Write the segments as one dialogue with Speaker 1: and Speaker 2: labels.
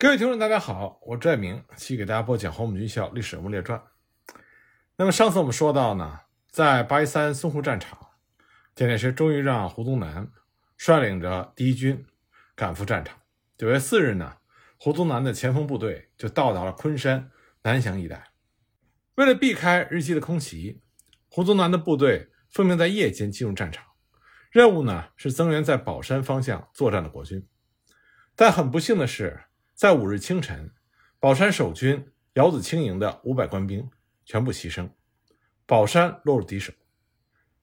Speaker 1: 各位听众，大家好，我朱爱明，继续给大家播讲《黄埔军校历史人物列传》。那么上次我们说到呢，在八一三淞沪战场，蒋介石终于让胡宗南率领着第一军赶赴战场。九月四日呢，胡宗南的前锋部队就到达了昆山南翔一带。为了避开日机的空袭，胡宗南的部队奉命在夜间进入战场，任务呢是增援在宝山方向作战的国军。但很不幸的是，在五日清晨，宝山守军姚子青营的五百官兵全部牺牲，宝山落入敌手。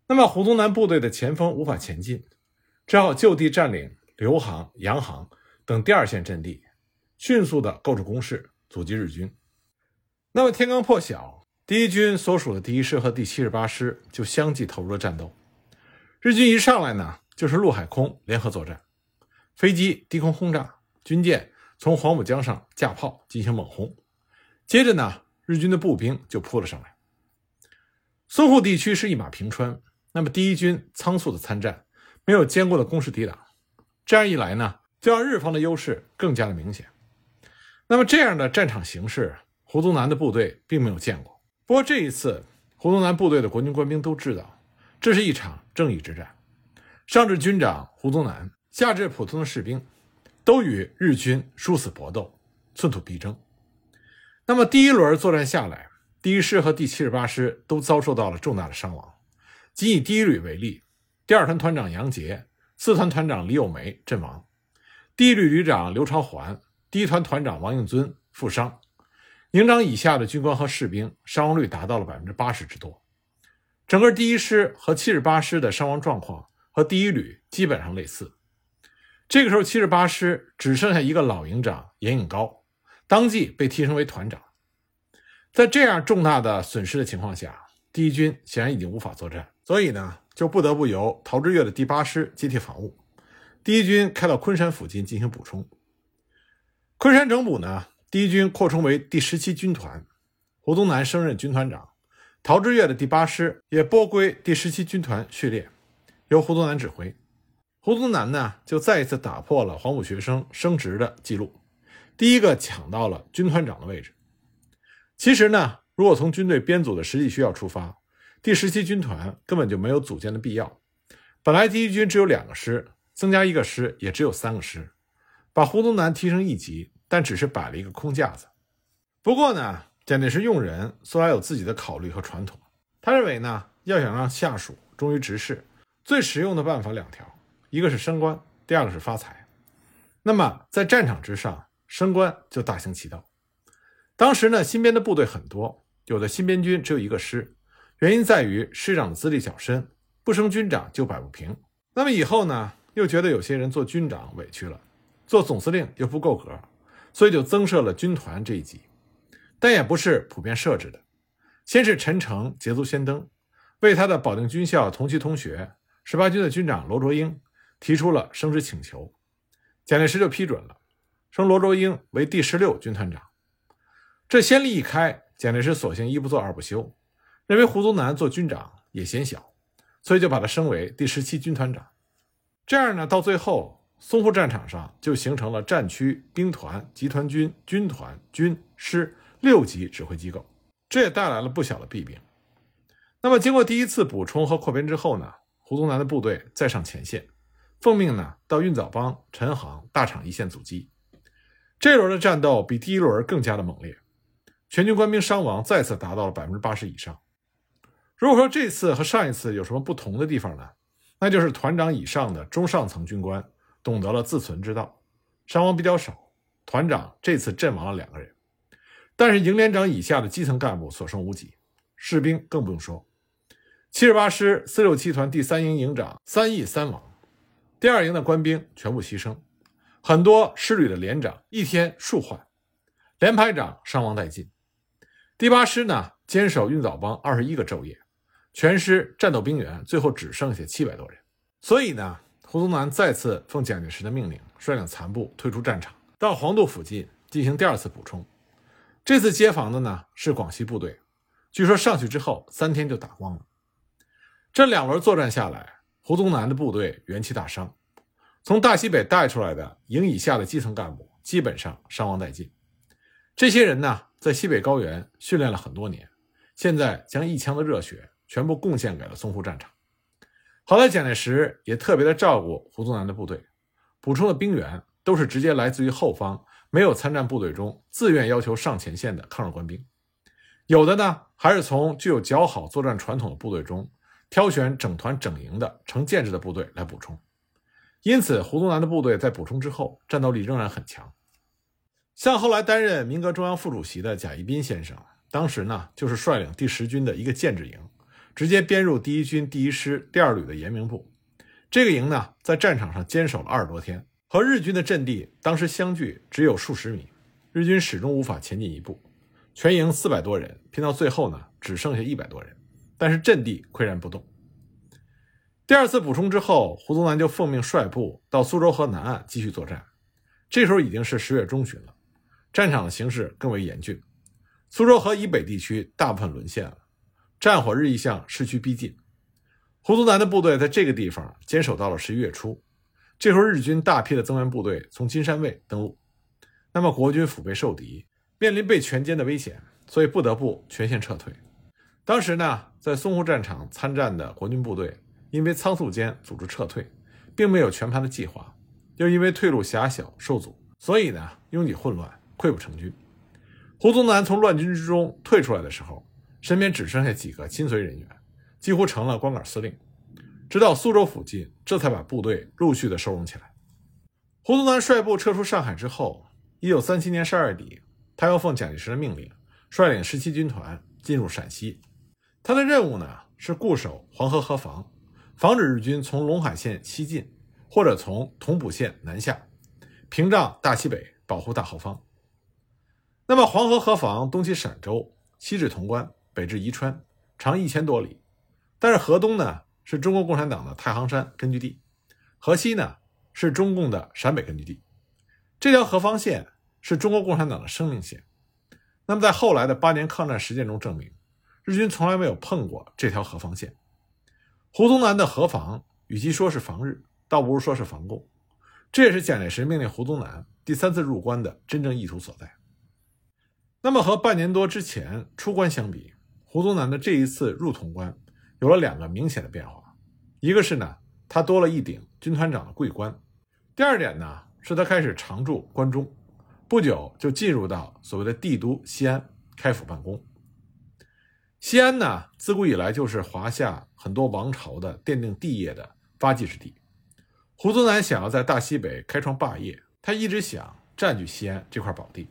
Speaker 1: 那么胡宗南部队的前锋无法前进，只好就地占领刘行、杨行等第二线阵地，迅速的构筑工事，阻击日军。那么天刚破晓，第一军所属的第一师和第七十八师就相继投入了战斗。日军一上来呢，就是陆海空联合作战，飞机低空轰炸，军舰。从黄浦江上架炮进行猛轰，接着呢，日军的步兵就扑了上来。淞沪地区是一马平川，那么第一军仓促的参战，没有坚固的工事抵挡，这样一来呢，就让日方的优势更加的明显。那么这样的战场形势，胡宗南的部队并没有见过。不过这一次，胡宗南部队的国军官兵都知道，这是一场正义之战。上至军长胡宗南，下至普通的士兵。都与日军殊死搏斗，寸土必争。那么第一轮作战下来，第一师和第七十八师都遭受到了重大的伤亡。仅以第一旅为例，第二团团长杨杰、四团团长李有梅阵亡，第一旅旅长刘朝环、第一团团长王应尊负伤，营长以下的军官和士兵伤亡率达到了百分之八十之多。整个第一师和七十八师的伤亡状况和第一旅基本上类似。这个时候，七十八师只剩下一个老营长严颖高，当即被提升为团长。在这样重大的损失的情况下，第一军显然已经无法作战，所以呢，就不得不由陶峙岳的第八师接替防务。第一军开到昆山附近进行补充。昆山整补呢，第一军扩充为第十七军团，胡宗南升任军团长，陶峙岳的第八师也拨归第十七军团序列，由胡宗南指挥。胡宗南呢，就再一次打破了黄埔学生升职的记录，第一个抢到了军团长的位置。其实呢，如果从军队编组的实际需要出发，第十七军团根本就没有组建的必要。本来第一军只有两个师，增加一个师也只有三个师，把胡宗南提升一级，但只是摆了一个空架子。不过呢，蒋介石用人素来有自己的考虑和传统，他认为呢，要想让下属忠于职事，最实用的办法两条。一个是升官，第二个是发财。那么在战场之上，升官就大行其道。当时呢，新编的部队很多，有的新编军只有一个师，原因在于师长的资历较深，不升军长就摆不平。那么以后呢，又觉得有些人做军长委屈了，做总司令又不够格，所以就增设了军团这一级，但也不是普遍设置的。先是陈诚捷足先登，为他的保定军校同期同学十八军的军长罗卓英。提出了升职请求，蒋介石就批准了，升罗卓英为第十六军团长。这先例一开，蒋介石索性一不做二不休，认为胡宗南做军长也嫌小，所以就把他升为第十七军团长。这样呢，到最后淞沪战场上就形成了战区、兵团、集团军、军团、军师六级指挥机构，这也带来了不小的弊病。那么，经过第一次补充和扩编之后呢，胡宗南的部队再上前线。奉命呢到运枣帮、陈行、大厂一线阻击。这轮的战斗比第一轮更加的猛烈，全军官兵伤亡再次达到了百分之八十以上。如果说这次和上一次有什么不同的地方呢？那就是团长以上的中上层军官懂得了自存之道，伤亡比较少。团长这次阵亡了两个人，但是营连长以下的基层干部所剩无几，士兵更不用说。七十八师四六七团第三营营长三义三亡。第二营的官兵全部牺牲，很多师旅的连长一天数换，连排长伤亡殆尽。第八师呢，坚守运枣帮二十一个昼夜，全师战斗兵员最后只剩下七百多人。所以呢，胡宗南再次奉蒋介石的命令，率领残部退出战场，到黄渡附近进行第二次补充。这次接防的呢是广西部队，据说上去之后三天就打光了。这两轮作战下来。胡宗南的部队元气大伤，从大西北带出来的营以下的基层干部基本上伤亡殆尽。这些人呢，在西北高原训练了很多年，现在将一腔的热血全部贡献给了淞沪战场。好在蒋介石也特别的照顾胡宗南的部队，补充的兵员都是直接来自于后方没有参战部队中自愿要求上前线的抗日官兵，有的呢还是从具有较好作战传统的部队中挑选整团整营的成建制的部队来补充。因此，胡宗南的部队在补充之后，战斗力仍然很强。像后来担任民革中央副主席的贾一斌先生，当时呢就是率领第十军的一个建制营。直接编入第一军第一师第二旅的延明部，这个营呢，在战场上坚守了二十多天，和日军的阵地当时相距只有数十米，日军始终无法前进一步。全营四百多人，拼到最后呢，只剩下一百多人，但是阵地岿然不动。第二次补充之后，胡宗南就奉命率部到苏州河南岸继续作战。这时候已经是十月中旬了，战场形势更为严峻，苏州河以北地区大部分沦陷了。战火日益向市区逼近，胡宗南的部队在这个地方坚守到了十一月初。这时候，日军大批的增援部队从金山卫登陆，那么国军腹背受敌，面临被全歼的危险，所以不得不全线撤退。当时呢，在淞沪战场参战的国军部队，因为仓促间组织撤退，并没有全盘的计划，又因为退路狭小受阻，所以呢，拥挤混乱，溃不成军。胡宗南从乱军之中退出来的时候。身边只剩下几个亲随人员，几乎成了光杆司令。直到苏州附近，这才把部队陆续的收容起来。胡宗南率部撤出上海之后，一九三七年十二月底，他又奉蒋介石的命令，率领十七军团进入陕西。他的任务呢是固守黄河河防，防止日军从陇海线西进，或者从同蒲线南下，屏障大西北，保护大后方。那么黄河河防东起陕州，西至潼关。北至宜川，长一千多里，但是河东呢是中国共产党的太行山根据地，河西呢是中共的陕北根据地。这条河防线是中国共产党的生命线。那么在后来的八年抗战实践中证明，日军从来没有碰过这条河防线。胡宗南的河防与其说是防日，倒不如说是防共。这也是蒋介石命令胡宗南第三次入关的真正意图所在。那么和半年多之前出关相比，胡宗南的这一次入潼关，有了两个明显的变化，一个是呢，他多了一顶军团长的桂冠；第二点呢，是他开始常驻关中，不久就进入到所谓的帝都西安开府办公。西安呢，自古以来就是华夏很多王朝的奠定帝业的发迹之地。胡宗南想要在大西北开创霸业，他一直想占据西安这块宝地。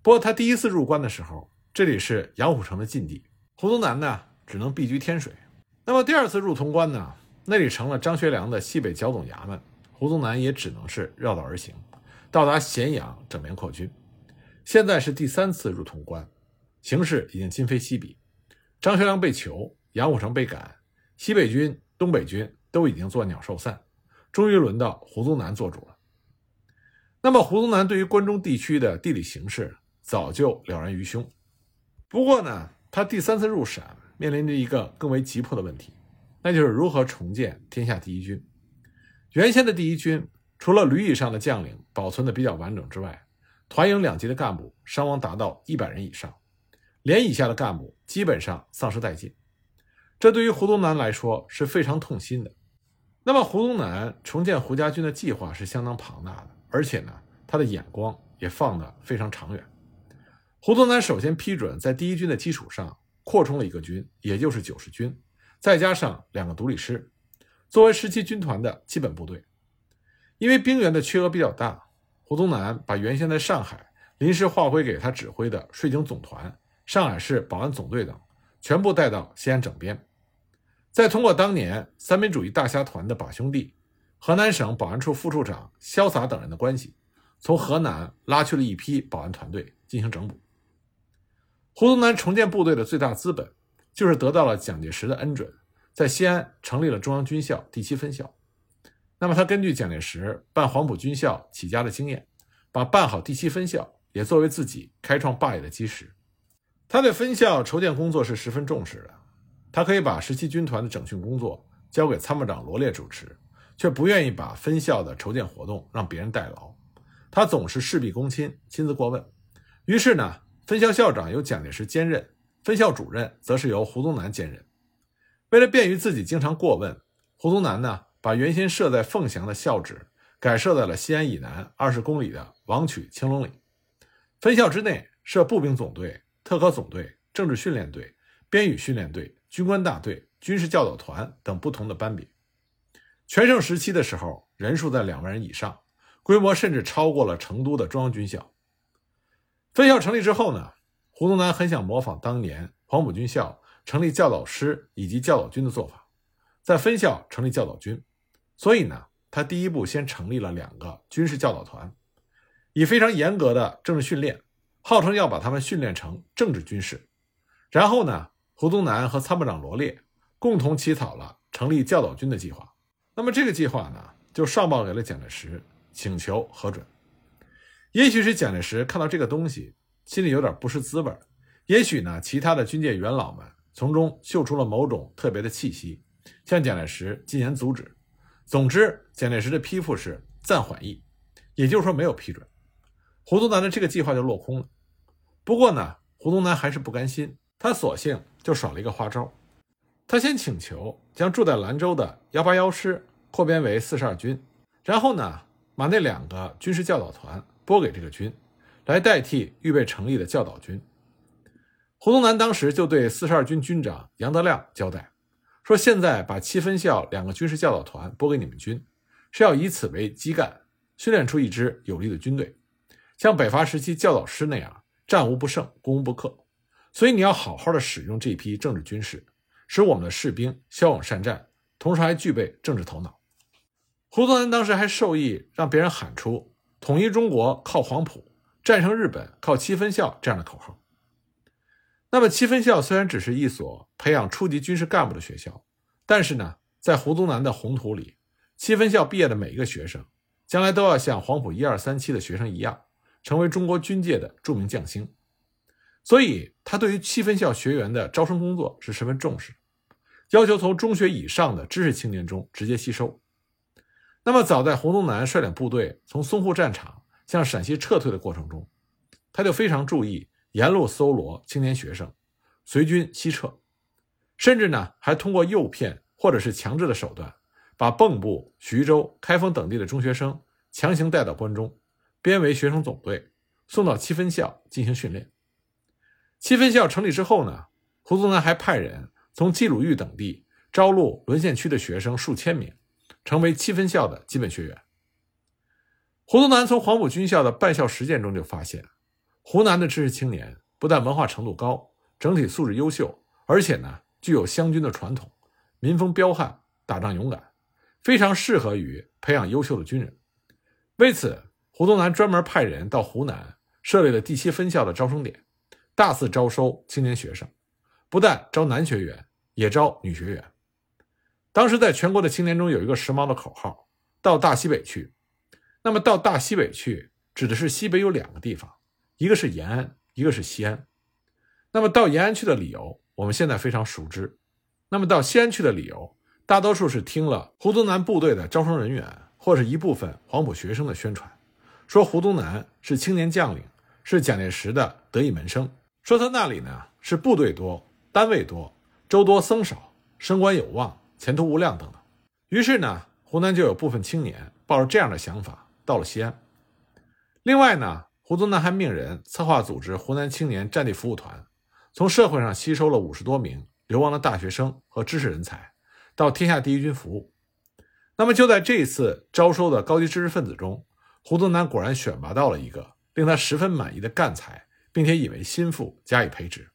Speaker 1: 不过他第一次入关的时候，这里是杨虎城的禁地。胡宗南呢，只能避居天水。那么第二次入潼关呢，那里成了张学良的西北剿总衙门，胡宗南也只能是绕道而行，到达咸阳整编扩军。现在是第三次入潼关，形势已经今非昔比。张学良被囚，杨虎城被赶，西北军、东北军都已经作鸟兽散，终于轮到胡宗南做主了。那么胡宗南对于关中地区的地理形势早就了然于胸，不过呢。他第三次入陕，面临着一个更为急迫的问题，那就是如何重建天下第一军。原先的第一军，除了旅以上的将领保存的比较完整之外，团营两级的干部伤亡达到一百人以上，连以下的干部基本上丧失殆尽。这对于胡宗南来说是非常痛心的。那么，胡宗南重建胡家军的计划是相当庞大的，而且呢，他的眼光也放得非常长远。胡宗南首先批准在第一军的基础上扩充了一个军，也就是九十军，再加上两个独立师，作为十七军团的基本部队。因为兵员的缺额比较大，胡宗南把原先在上海临时划归给他指挥的税警总团、上海市保安总队等，全部带到西安整编。再通过当年三民主义大侠团的把兄弟、河南省保安处副处长潇洒等人的关系，从河南拉去了一批保安团队进行整补。胡宗南重建部队的最大资本，就是得到了蒋介石的恩准，在西安成立了中央军校第七分校。那么，他根据蒋介石办黄埔军校起家的经验，把办好第七分校也作为自己开创霸业的基石。他对分校筹建工作是十分重视的。他可以把十七军团的整训工作交给参谋长罗列主持，却不愿意把分校的筹建活动让别人代劳。他总是事必躬亲，亲自过问。于是呢，分校校长由蒋介石兼任，分校主任则是由胡宗南兼任。为了便于自己经常过问，胡宗南呢，把原先设在凤翔的校址改设在了西安以南二十公里的王曲青龙里。分校之内设步兵总队、特科总队、政治训练队、编语训练队、军官大队、军事教导团等不同的班别。全盛时期的时候，人数在两万人以上，规模甚至超过了成都的中央军校。分校成立之后呢，胡宗南很想模仿当年黄埔军校成立教导师以及教导军的做法，在分校成立教导军。所以呢，他第一步先成立了两个军事教导团，以非常严格的政治训练，号称要把他们训练成政治军事。然后呢，胡宗南和参谋长罗列共同起草了成立教导军的计划。那么这个计划呢，就上报给了蒋介石，请求核准。也许是蒋介石看到这个东西，心里有点不是滋味也许呢，其他的军界元老们从中嗅出了某种特别的气息，向蒋介石进言阻止。总之，蒋介石的批复是暂缓议，也就是说没有批准。胡宗南的这个计划就落空了。不过呢，胡宗南还是不甘心，他索性就耍了一个花招。他先请求将住在兰州的幺八幺师扩编为四十二军，然后呢，把那两个军事教导团拨给这个军，来代替预备成立的教导军。胡宗南当时就对四十二军军长杨德亮交代说：“现在把七分校两个军事教导团拨给你们军，是要以此为基干，训练出一支有力的军队，像北伐时期教导师那样，战无不胜，攻无不克。所以你要好好的使用这批政治军事。”使我们的士兵骁勇善战，同时还具备政治头脑。胡宗南当时还授意让别人喊出“统一中国靠黄埔，战胜日本靠七分校”这样的口号。那么，七分校虽然只是一所培养初级军事干部的学校，但是呢，在胡宗南的宏图里，七分校毕业的每一个学生，将来都要像黄埔一二三期的学生一样，成为中国军界的著名将星。所以，他对于七分校学员的招生工作是十分重视，要求从中学以上的知识青年中直接吸收。那么，早在胡宗南率领部队从淞沪战场向陕西撤退的过程中，他就非常注意沿路搜罗青年学生，随军西撤，甚至呢，还通过诱骗或者是强制的手段，把蚌埠、徐州、开封等地的中学生强行带到关中，编为学生总队，送到七分校进行训练。七分校成立之后呢，胡宗南还派人从冀鲁豫等地招录沦陷区的学生数千名，成为七分校的基本学员。胡宗南从黄埔军校的办校实践中就发现，湖南的知识青年不但文化程度高，整体素质优秀，而且呢具有湘军的传统，民风彪悍，打仗勇敢，非常适合于培养优秀的军人。为此，胡宗南专门派人到湖南设立了第七分校的招生点。大肆招收青年学生，不但招男学员，也招女学员。当时在全国的青年中有一个时髦的口号：“到大西北去。”那么到大西北去，指的是西北有两个地方，一个是延安，一个是西安。那么到延安去的理由，我们现在非常熟知。那么到西安去的理由，大多数是听了胡宗南部队的招生人员或是一部分黄埔学生的宣传，说胡宗南是青年将领，是蒋介石的得意门生。说他那里呢是部队多、单位多、州多僧少、升官有望、前途无量等等。于是呢，湖南就有部分青年抱着这样的想法到了西安。另外呢，胡宗南还命人策划组织湖南青年战地服务团，从社会上吸收了五十多名流亡的大学生和知识人才，到天下第一军服务。那么就在这一次招收的高级知识分子中，胡宗南果然选拔到了一个令他十分满意的干才。并且以为心腹加以培植，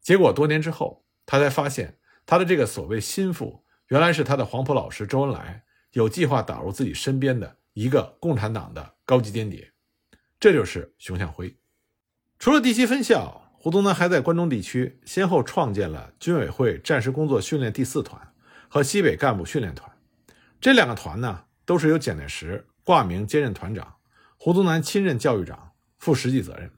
Speaker 1: 结果多年之后，他才发现他的这个所谓心腹，原来是他的黄埔老师周恩来有计划打入自己身边的一个共产党的高级间谍。这就是熊向晖。除了第七分校，胡宗南还在关中地区先后创建了军委会战时工作训练第四团和西北干部训练团。这两个团呢，都是由蒋介石挂名兼任团长，胡宗南亲任教育长，负实际责任。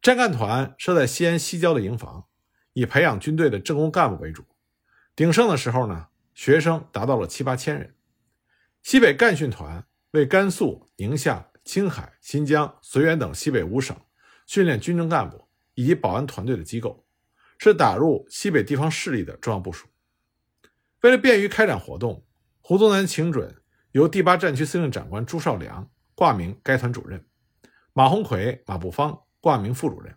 Speaker 1: 战干团设在西安西郊的营房，以培养军队的政工干部为主。鼎盛的时候呢，学生达到了七八千人。西北干训团为甘肃、宁夏、青海、新疆、绥远等西北五省训练军政干部以及保安团队的机构，是打入西北地方势力的重要部署。为了便于开展活动，胡宗南请准由第八战区司令长官朱绍良挂名该团主任，马鸿逵、马步芳挂名副主任。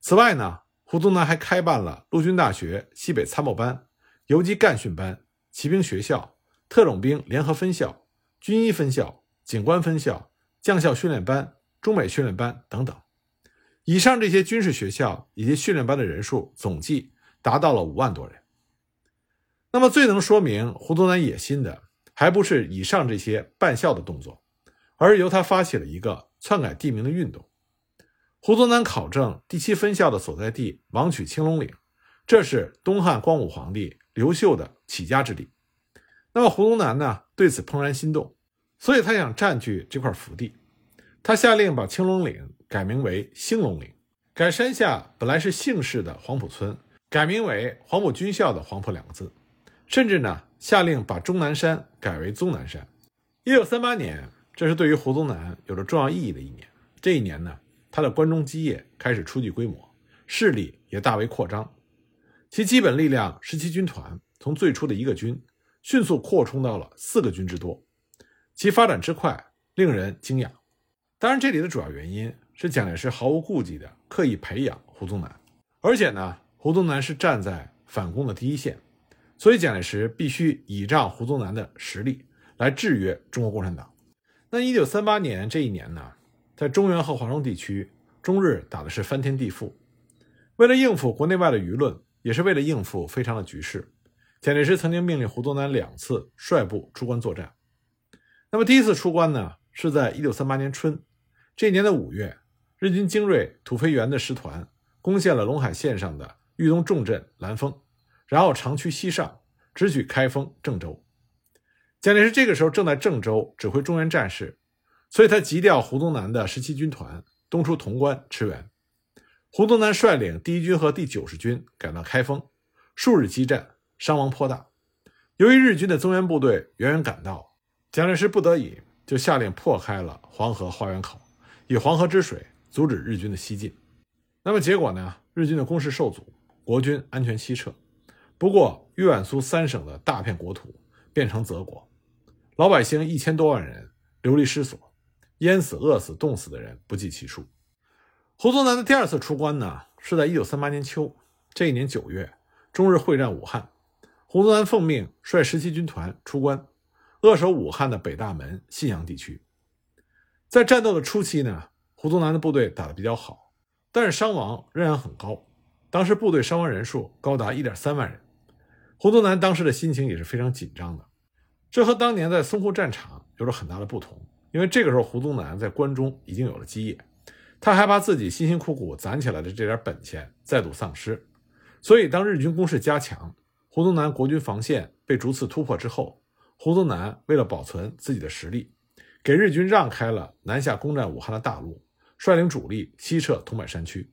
Speaker 1: 此外呢，胡宗南还开办了陆军大学西北参谋班、游击干训班、骑兵学校、特种兵联合分校、军医分校、警官分校、将校训练班、中美训练班等等。以上这些军事学校以及训练班的人数总计达到了五万多人。那么，最能说明胡宗南野心的，还不是以上这些办校的动作，而是由他发起了一个篡改地名的运动。胡宗南考证第七分校的所在地王曲青龙岭，这是东汉光武皇帝刘秀的起家之地。那么，胡宗南呢对此怦然心动，所以他想占据这块福地。他下令把青龙岭改名为兴隆岭，改山下本来是姓氏的黄埔村，改名为黄埔军校的黄埔两个字。甚至呢，下令把终南山改为宗南山。一九三八年，这是对于胡宗南有着重要意义的一年。这一年呢，他的关中基业开始初具规模，势力也大为扩张。其基本力量十七军团从最初的一个军，迅速扩充到了四个军之多，其发展之快令人惊讶。当然，这里的主要原因是蒋介石毫无顾忌地刻意培养胡宗南，而且呢，胡宗南是站在反攻的第一线。所以，蒋介石必须倚仗胡宗南的实力来制约中国共产党。那一九三八年这一年呢，在中原和华中地区，中日打的是翻天地覆。为了应付国内外的舆论，也是为了应付非常的局势，蒋介石曾经命令胡宗南两次率部出关作战。那么第一次出关呢，是在一九三八年春，这一年的五月，日军精锐土肥原的师团攻陷了陇海线上的豫东重镇兰丰。然后长驱西上，直取开封、郑州。蒋介石这个时候正在郑州指挥中原战事，所以他急调胡宗南的十七军团东出潼关驰援。胡宗南率领第一军和第九十军赶到开封，数日激战，伤亡颇大。由于日军的增援部队远远赶到，蒋介石不得已就下令破开了黄河花园口，以黄河之水阻止日军的西进。那么结果呢？日军的攻势受阻，国军安全西撤。不过，豫皖苏三省的大片国土变成泽国，老百姓一千多万人流离失所，淹死、饿死、冻死的人不计其数。胡宗南的第二次出关呢，是在一九三八年秋。这一年九月，中日会战武汉，胡宗南奉命率十七军团出关，扼守武汉的北大门、信阳地区。在战斗的初期呢，胡宗南的部队打得比较好，但是伤亡仍然很高，当时部队伤亡人数高达一点三万人。胡宗南当时的心情也是非常紧张的，这和当年在淞沪战场有着很大的不同。因为这个时候胡宗南在关中已经有了基业，他害怕自己辛辛苦苦攒起来的这点本钱再度丧失，所以当日军攻势加强，胡宗南国军防线被逐次突破之后，胡宗南为了保存自己的实力，给日军让开了南下攻占武汉的大路，率领主力西撤桐柏山区。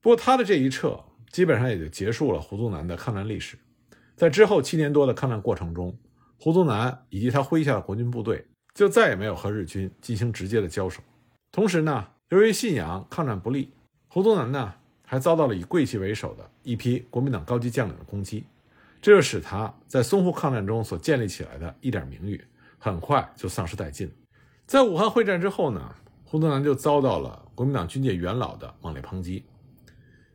Speaker 1: 不过他的这一撤，基本上也就结束了胡宗南的抗战历史。在之后七年多的抗战过程中，胡宗南以及他麾下的国军部队就再也没有和日军进行直接的交手。同时呢，由于信阳抗战不利，胡宗南呢还遭到了以桂系为首的一批国民党高级将领的攻击，这就使他在淞沪抗战中所建立起来的一点名誉很快就丧失殆尽。在武汉会战之后呢，胡宗南就遭到了国民党军界元老的猛烈抨击，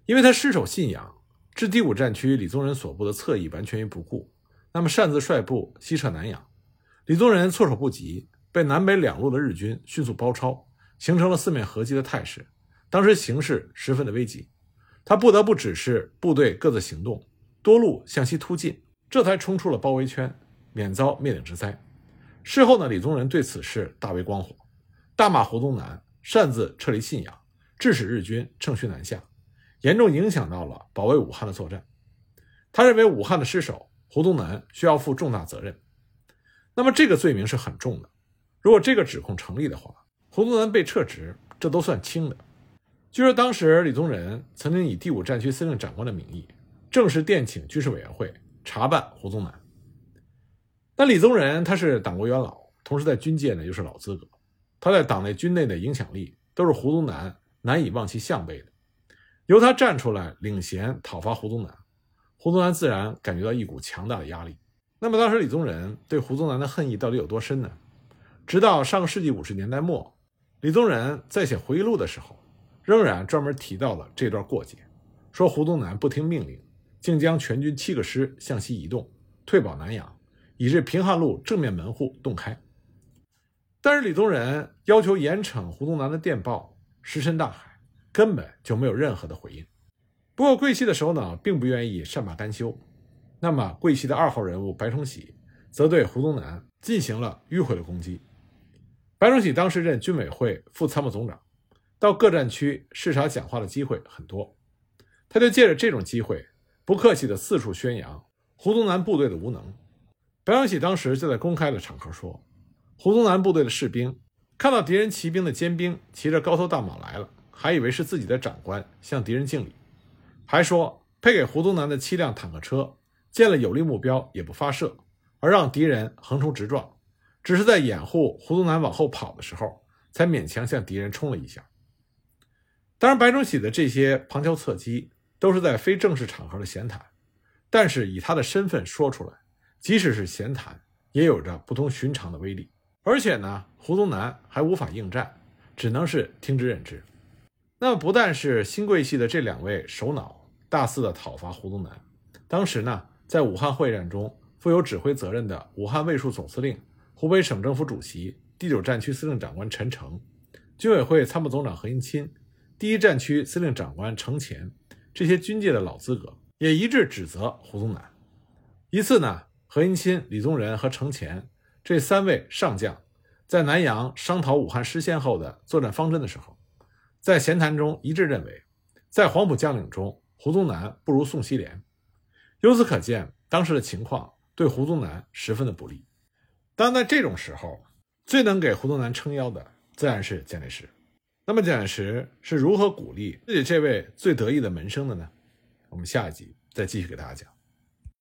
Speaker 1: 因为他失守信阳。置第五战区李宗仁所部的侧翼完全于不顾，那么擅自率部西撤南阳，李宗仁措手不及，被南北两路的日军迅速包抄，形成了四面合击的态势。当时形势十分的危急，他不得不指示部队各自行动，多路向西突进，这才冲出了包围圈，免遭灭顶之灾。事后呢，李宗仁对此事大为光火，大骂胡宗南擅自撤离信阳，致使日军乘虚南下。严重影响到了保卫武汉的作战，他认为武汉的失守，胡宗南需要负重大责任。那么这个罪名是很重的，如果这个指控成立的话，胡宗南被撤职，这都算轻的。据说当时李宗仁曾经以第五战区司令长官的名义，正式电请军事委员会查办胡宗南。那李宗仁他是党国元老，同时在军界呢又是老资格，他在党内军内的影响力都是胡宗南难以望其项背的。由他站出来领衔讨伐胡宗南，胡宗南自然感觉到一股强大的压力。那么当时李宗仁对胡宗南的恨意到底有多深呢？直到上个世纪五十年代末，李宗仁在写回忆录的时候，仍然专门提到了这段过节，说胡宗南不听命令，竟将全军七个师向西移动，退保南阳，以致平汉路正面门户洞开。但是李宗仁要求严惩胡宗南的电报石沉大海。根本就没有任何的回应。不过桂系的首脑并不愿意善罢甘休，那么桂系的二号人物白崇禧则对胡宗南进行了迂回的攻击。白崇禧当时任军委会副参谋总长，到各战区视察讲话的机会很多，他就借着这种机会，不客气地四处宣扬胡宗南部队的无能。白崇禧当时就在公开的场合说，胡宗南部队的士兵看到敌人骑兵的尖兵骑着高头大马来了。还以为是自己的长官向敌人敬礼，还说配给胡宗南的七辆坦克车见了有利目标也不发射，而让敌人横冲直撞，只是在掩护胡宗南往后跑的时候，才勉强向敌人冲了一下。当然，白崇禧的这些旁敲侧击都是在非正式场合的闲谈，但是以他的身份说出来，即使是闲谈，也有着不同寻常的威力。而且呢，胡宗南还无法应战，只能是听之任之。那不但是新贵系的这两位首脑大肆的讨伐胡宗南，当时呢，在武汉会战中负有指挥责任的武汉卫戍总司令、湖北省政府主席、第九战区司令长官陈诚、军委会参谋总长何应钦、第一战区司令长官程潜这些军界的老资格，也一致指责胡宗南。一次呢，何应钦、李宗仁和程潜这三位上将在南阳商讨武汉失陷后的作战方针的时候。在闲谈中一致认为，在黄埔将领中，胡宗南不如宋希濂。由此可见，当时的情况对胡宗南十分的不利。当，在这种时候，最能给胡宗南撑腰的，自然是蒋介石。那么，蒋介石是如何鼓励自己这位最得意的门生的呢？我们下一集再继续给大家讲。